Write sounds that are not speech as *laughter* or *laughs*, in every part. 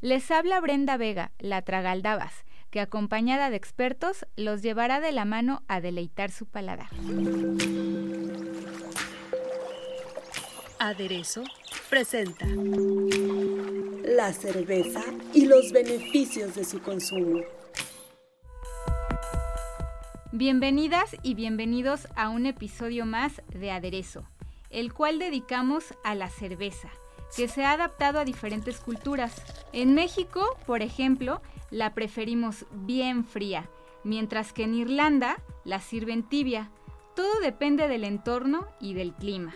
Les habla Brenda Vega, la Tragaldabas, que acompañada de expertos los llevará de la mano a deleitar su paladar. Aderezo presenta la cerveza y los beneficios de su consumo. Bienvenidas y bienvenidos a un episodio más de Aderezo, el cual dedicamos a la cerveza, que se ha adaptado a diferentes culturas. En México, por ejemplo, la preferimos bien fría, mientras que en Irlanda la sirven tibia. Todo depende del entorno y del clima.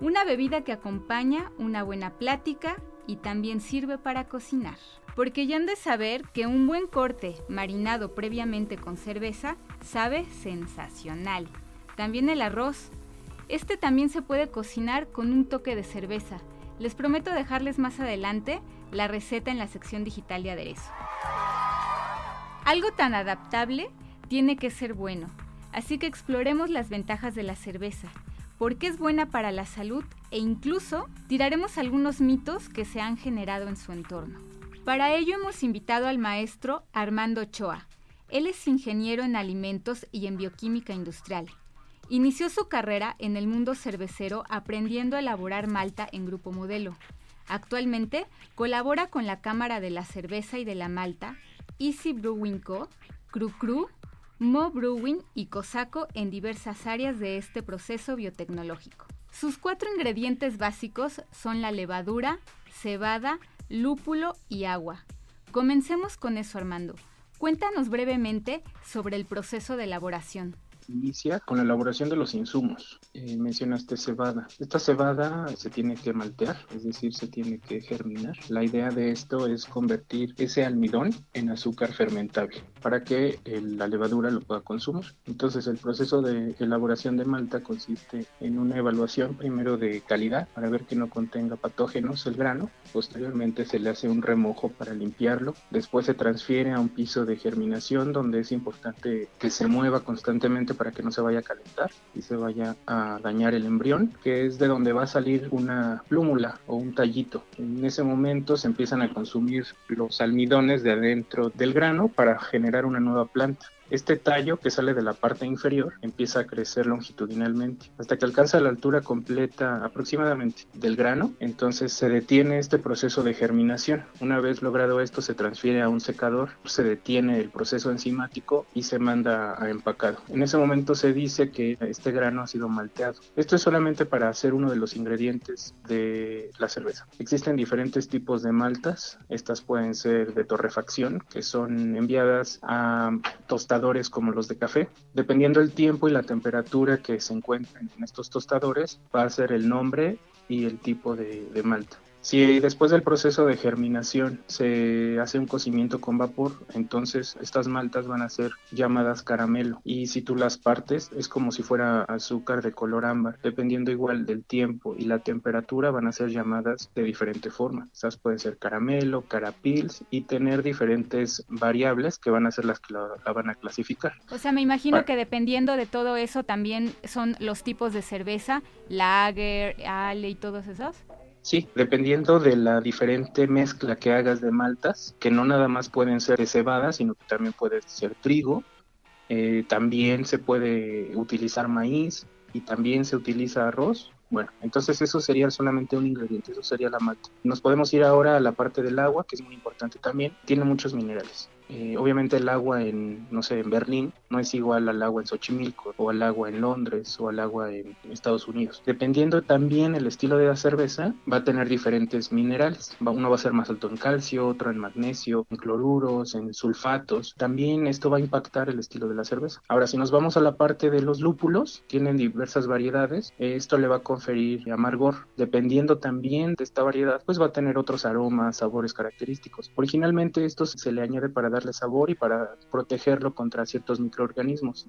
Una bebida que acompaña una buena plática y también sirve para cocinar. Porque ya han de saber que un buen corte marinado previamente con cerveza sabe sensacional. También el arroz. Este también se puede cocinar con un toque de cerveza. Les prometo dejarles más adelante la receta en la sección digital de aderezo. Algo tan adaptable tiene que ser bueno, así que exploremos las ventajas de la cerveza, por qué es buena para la salud e incluso tiraremos algunos mitos que se han generado en su entorno. Para ello hemos invitado al maestro Armando Ochoa. Él es ingeniero en alimentos y en bioquímica industrial. Inició su carrera en el mundo cervecero aprendiendo a elaborar malta en Grupo Modelo. Actualmente colabora con la Cámara de la Cerveza y de la Malta, Easy Brewing Co., Cru Cru, Mo Brewing y Cosaco en diversas áreas de este proceso biotecnológico. Sus cuatro ingredientes básicos son la levadura, cebada, lúpulo y agua. Comencemos con eso, Armando. Cuéntanos brevemente sobre el proceso de elaboración inicia con la elaboración de los insumos. Eh, mencionaste cebada. Esta cebada se tiene que maltear, es decir, se tiene que germinar. La idea de esto es convertir ese almidón en azúcar fermentable para que la levadura lo pueda consumir. Entonces el proceso de elaboración de malta consiste en una evaluación primero de calidad para ver que no contenga patógenos el grano. Posteriormente se le hace un remojo para limpiarlo. Después se transfiere a un piso de germinación donde es importante que se mueva constantemente para que no se vaya a calentar y se vaya a dañar el embrión, que es de donde va a salir una plúmula o un tallito. En ese momento se empiezan a consumir los almidones de adentro del grano para generar una nueva planta. Este tallo que sale de la parte inferior empieza a crecer longitudinalmente hasta que alcanza la altura completa aproximadamente del grano. Entonces se detiene este proceso de germinación. Una vez logrado esto se transfiere a un secador, se detiene el proceso enzimático y se manda a empacado. En ese momento se dice que este grano ha sido malteado. Esto es solamente para hacer uno de los ingredientes de la cerveza. Existen diferentes tipos de maltas. Estas pueden ser de torrefacción, que son enviadas a como los de café. Dependiendo del tiempo y la temperatura que se encuentren en estos tostadores, va a ser el nombre y el tipo de, de malta. Si después del proceso de germinación se hace un cocimiento con vapor, entonces estas maltas van a ser llamadas caramelo. Y si tú las partes, es como si fuera azúcar de color ámbar. Dependiendo igual del tiempo y la temperatura, van a ser llamadas de diferente forma. Estas pueden ser caramelo, carapils y tener diferentes variables que van a ser las que la, van a clasificar. O sea, me imagino que dependiendo de todo eso también son los tipos de cerveza, lager, ale y todos esos. Sí, dependiendo de la diferente mezcla que hagas de maltas, que no nada más pueden ser de cebada, sino que también puede ser trigo, eh, también se puede utilizar maíz y también se utiliza arroz. Bueno, entonces eso sería solamente un ingrediente, eso sería la malta. Nos podemos ir ahora a la parte del agua, que es muy importante también, tiene muchos minerales. Eh, obviamente el agua en, no sé, en Berlín no es igual al agua en Xochimilco o al agua en Londres o al agua en Estados Unidos. Dependiendo también el estilo de la cerveza, va a tener diferentes minerales. Uno va a ser más alto en calcio, otro en magnesio, en cloruros, en sulfatos. También esto va a impactar el estilo de la cerveza. Ahora, si nos vamos a la parte de los lúpulos, tienen diversas variedades. Esto le va a conferir amargor. Dependiendo también de esta variedad, pues va a tener otros aromas, sabores característicos. Originalmente esto se le añade para darle sabor y para protegerlo contra ciertos microorganismos,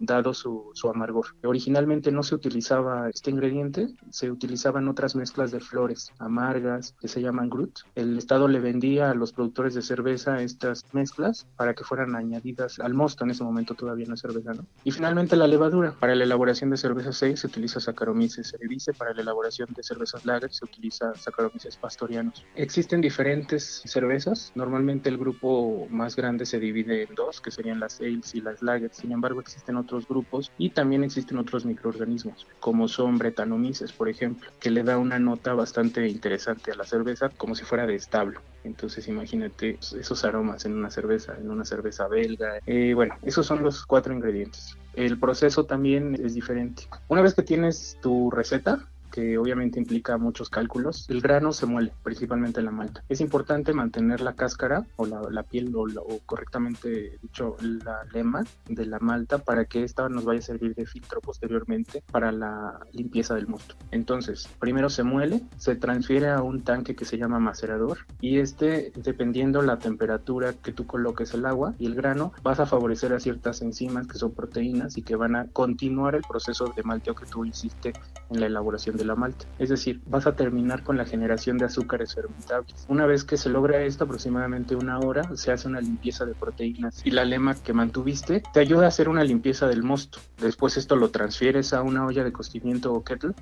dado su, su amargor. Originalmente no se utilizaba este ingrediente, se utilizaban otras mezclas de flores amargas que se llaman grut. El Estado le vendía a los productores de cerveza estas mezclas para que fueran añadidas al mosto, en ese momento todavía no es cerveza, ¿no? Y finalmente la levadura. Para la elaboración de cerveza 6 se utiliza Saccharomyces cerevisiae, para la elaboración de cervezas lager se utiliza Saccharomyces pastorianus. Existen diferentes cervezas, normalmente el grupo más grande se divide en dos, que serían las ales y las lagers, sin embargo existen otros grupos y también existen otros microorganismos, como son bretanomices, por ejemplo, que le da una nota bastante interesante a la cerveza, como si fuera de establo. Entonces imagínate esos aromas en una cerveza, en una cerveza belga. Eh, bueno, esos son los cuatro ingredientes. El proceso también es diferente. Una vez que tienes tu receta, que obviamente implica muchos cálculos, el grano se muele, principalmente la malta. Es importante mantener la cáscara o la, piel o, o, correctamente dicho la lema de la malta para que esta nos vaya a servir de filtro posteriormente para la limpieza del mosto. Entonces, primero se muele, se transfiere a un tanque que se llama macerador y este, dependiendo la temperatura que tú coloques el agua y el grano, vas a favorecer a ciertas enzimas que son proteínas y que van a continuar el proceso de malteo que tú hiciste en la elaboración de la malta. Es decir, vas a terminar con la generación de azúcares fermentables. Una vez que se logra esto, aproximadamente una hora, se hace una limpieza de proteínas y la lema que mantuviste te ayuda a hacer una limpieza del mosto. Después esto lo transfieres a una olla de cocimiento o kettle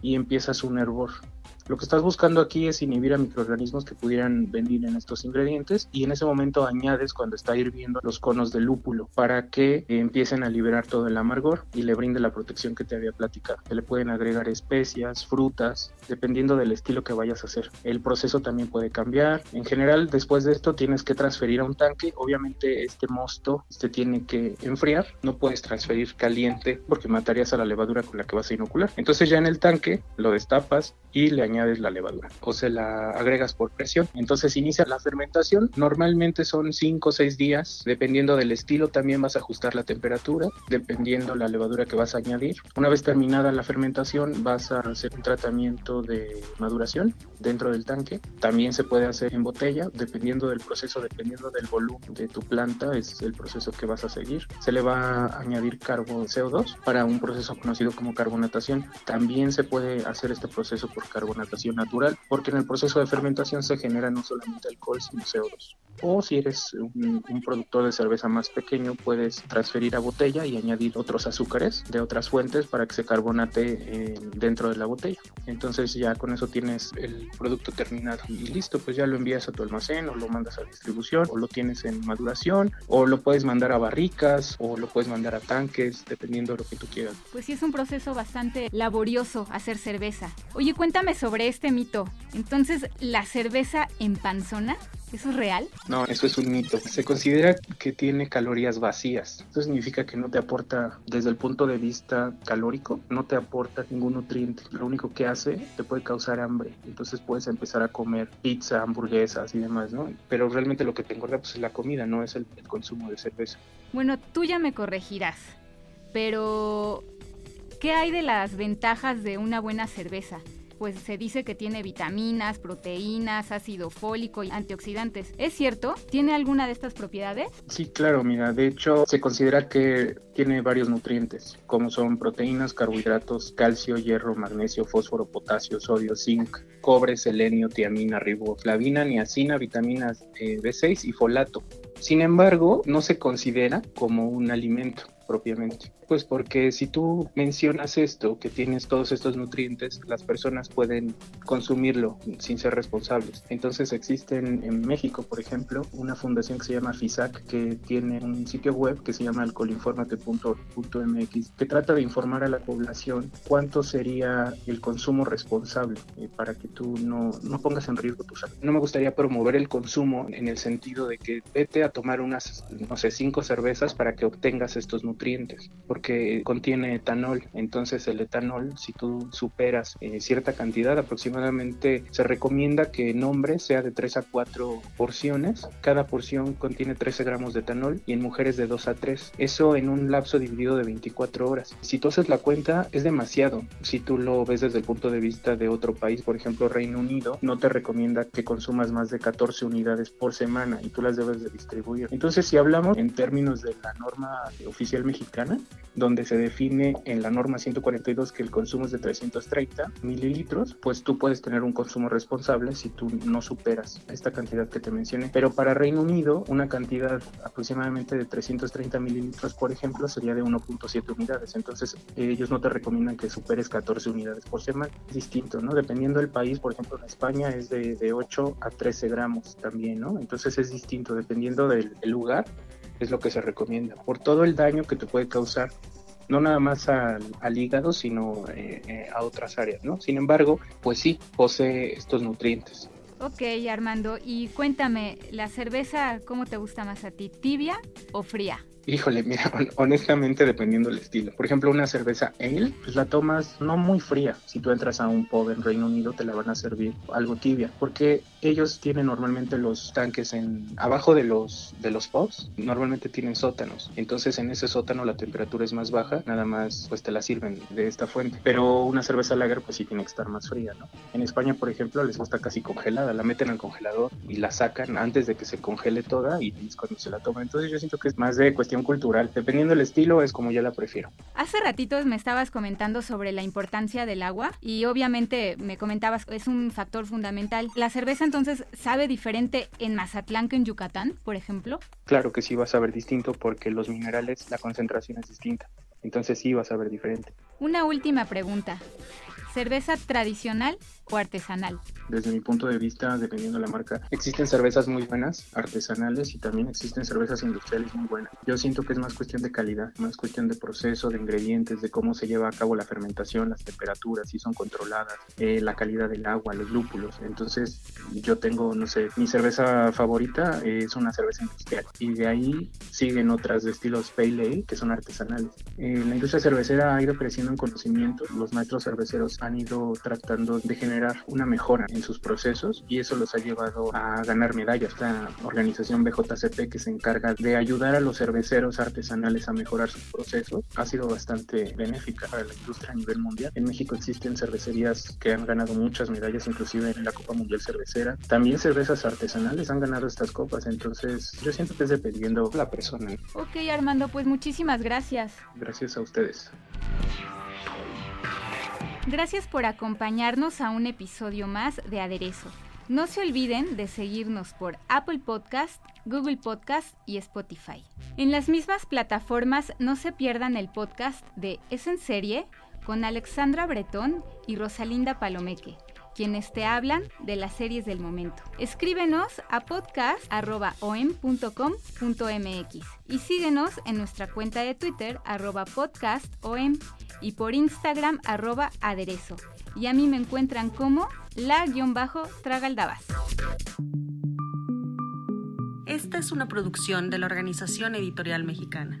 y empiezas un hervor. Lo que estás buscando aquí es inhibir a microorganismos que pudieran venir en estos ingredientes y en ese momento añades cuando está hirviendo los conos de lúpulo para que empiecen a liberar todo el amargor y le brinde la protección que te había platicado. Se le pueden agregar especias, frutas, dependiendo del estilo que vayas a hacer. El proceso también puede cambiar. En general, después de esto tienes que transferir a un tanque. Obviamente este mosto se tiene que enfriar. No puedes transferir caliente porque matarías a la levadura con la que vas a inocular. Entonces ya en el tanque lo destapas y le añades la levadura o se la agregas por presión. Entonces inicia la fermentación. Normalmente son 5 o 6 días, dependiendo del estilo también vas a ajustar la temperatura, dependiendo la levadura que vas a añadir. Una vez terminada la fermentación vas a hacer un tratamiento de maduración dentro del tanque. También se puede hacer en botella, dependiendo del proceso, dependiendo del volumen de tu planta, es el proceso que vas a seguir. Se le va a añadir carbo CO2 para un proceso conocido como carbonatación. También se puede hacer este proceso por carbonatación natural, porque en el proceso de fermentación se genera no solamente alcohol, sino CO2. O si eres un, un, productor de cerveza más pequeño, puedes transferir a botella y añadir otros azúcares de otras fuentes para que se carbonate eh, dentro de la botella. Entonces ya con eso tienes el producto terminado y listo, pues ya lo envías a tu almacén o lo mandas a distribución o lo tienes en maduración o lo puedes mandar a barricas o lo puedes mandar a tanques, dependiendo de lo que tú quieras. Pues sí, es un proceso bastante laborioso hacer cerveza. Oye, cuéntame sobre este mito. Entonces, ¿la cerveza empanzona? ¿Eso es real? No, eso es un mito. Se considera que tiene calorías vacías. Eso significa que no te aporta, desde el punto de vista calórico, no te aporta ningún nutriente. Lo único que hace te puede causar hambre. Entonces puedes empezar a comer pizza, hamburguesas y demás, ¿no? Pero realmente lo que te engorda pues, es la comida, no es el, el consumo de cerveza. Bueno, tú ya me corregirás, pero ¿qué hay de las ventajas de una buena cerveza? Pues se dice que tiene vitaminas, proteínas, ácido fólico y antioxidantes. ¿Es cierto? ¿Tiene alguna de estas propiedades? Sí, claro, mira, de hecho se considera que tiene varios nutrientes, como son proteínas, carbohidratos, calcio, hierro, magnesio, fósforo, potasio, sodio, zinc, cobre, selenio, tiamina, riboflavina, niacina, vitaminas eh, B6 y folato. Sin embargo, no se considera como un alimento propiamente. Pues porque si tú mencionas esto, que tienes todos estos nutrientes, las personas pueden consumirlo sin ser responsables. Entonces existen en México, por ejemplo, una fundación que se llama FISAC, que tiene un sitio web que se llama alcoholinformate.mx, que trata de informar a la población cuánto sería el consumo responsable eh, para que tú no, no pongas en riesgo tu salud. No me gustaría promover el consumo en el sentido de que vete a tomar unas, no sé, cinco cervezas para que obtengas estos nutrientes nutrientes porque contiene etanol. Entonces el etanol, si tú superas eh, cierta cantidad, aproximadamente se recomienda que en hombres sea de 3 a 4 porciones. Cada porción contiene 13 gramos de etanol y en mujeres de 2 a 3. Eso en un lapso dividido de 24 horas. Si tú haces la cuenta, es demasiado. Si tú lo ves desde el punto de vista de otro país, por ejemplo Reino Unido, no te recomienda que consumas más de 14 unidades por semana y tú las debes de distribuir. Entonces, si hablamos en términos de la norma oficial mexicana, donde se define en la norma 142 que el consumo es de 330 mililitros, pues tú puedes tener un consumo responsable si tú no superas esta cantidad que te mencioné. Pero para Reino Unido, una cantidad aproximadamente de 330 mililitros, por ejemplo, sería de 1.7 unidades. Entonces, ellos no te recomiendan que superes 14 unidades por semana. Es distinto, ¿no? Dependiendo del país, por ejemplo, en España es de, de 8 a 13 gramos también, ¿no? Entonces es distinto, dependiendo del lugar, es lo que se recomienda, por todo el daño que te puede causar, no nada más al, hígado, sino eh, eh, a otras áreas, ¿no? Sin embargo, pues sí, posee estos nutrientes. Ok, Armando, y cuéntame, ¿la cerveza cómo te gusta más a ti, tibia o fría? Híjole, *laughs* mira, honestamente dependiendo del estilo. Por ejemplo, una cerveza ale, pues la tomas no muy fría. Si tú entras a un pub en Reino Unido, te la van a servir algo tibia, porque ellos tienen normalmente los tanques en abajo de los de los pubs, normalmente tienen sótanos. Entonces, en ese sótano la temperatura es más baja, nada más pues te la sirven de esta fuente. Pero una cerveza lager pues sí tiene que estar más fría, ¿no? En España, por ejemplo, les gusta casi congelada, la meten al congelador y la sacan antes de que se congele toda y es cuando se la toman. Entonces, yo siento que es más de cuestión cultural. Dependiendo del estilo es como yo la prefiero. Hace ratitos me estabas comentando sobre la importancia del agua y obviamente me comentabas es un factor fundamental. ¿La cerveza entonces sabe diferente en Mazatlán que en Yucatán, por ejemplo? Claro que sí va a saber distinto porque los minerales, la concentración es distinta. Entonces sí va a saber diferente. Una última pregunta. ¿Cerveza tradicional o artesanal? Desde mi punto de vista, dependiendo de la marca, existen cervezas muy buenas, artesanales, y también existen cervezas industriales muy buenas. Yo siento que es más cuestión de calidad, más cuestión de proceso, de ingredientes, de cómo se lleva a cabo la fermentación, las temperaturas, si son controladas, eh, la calidad del agua, los lúpulos. Entonces, yo tengo, no sé, mi cerveza favorita es una cerveza industrial, y de ahí siguen otras de estilos Pale Ale, que son artesanales. Eh, la industria cervecera ha ido creciendo en conocimiento, los maestros cerveceros han ido tratando de generar una mejora en sus procesos y eso los ha llevado a ganar medallas. La organización BJCP que se encarga de ayudar a los cerveceros artesanales a mejorar sus procesos ha sido bastante benéfica para la industria a nivel mundial. En México existen cervecerías que han ganado muchas medallas, inclusive en la Copa Mundial Cervecera. También cervezas artesanales han ganado estas copas, entonces yo siento que es dependiendo la persona. Ok, Armando, pues muchísimas gracias. Gracias a ustedes. Gracias por acompañarnos a un episodio más de Aderezo. No se olviden de seguirnos por Apple Podcast, Google Podcast y Spotify. En las mismas plataformas no se pierdan el podcast de Es en serie con Alexandra Bretón y Rosalinda Palomeque quienes te hablan de las series del momento. Escríbenos a podcast.om.com.mx y síguenos en nuestra cuenta de Twitter arroba podcastom y por Instagram arroba aderezo. Y a mí me encuentran como la-tragaldabas. Esta es una producción de la Organización Editorial Mexicana.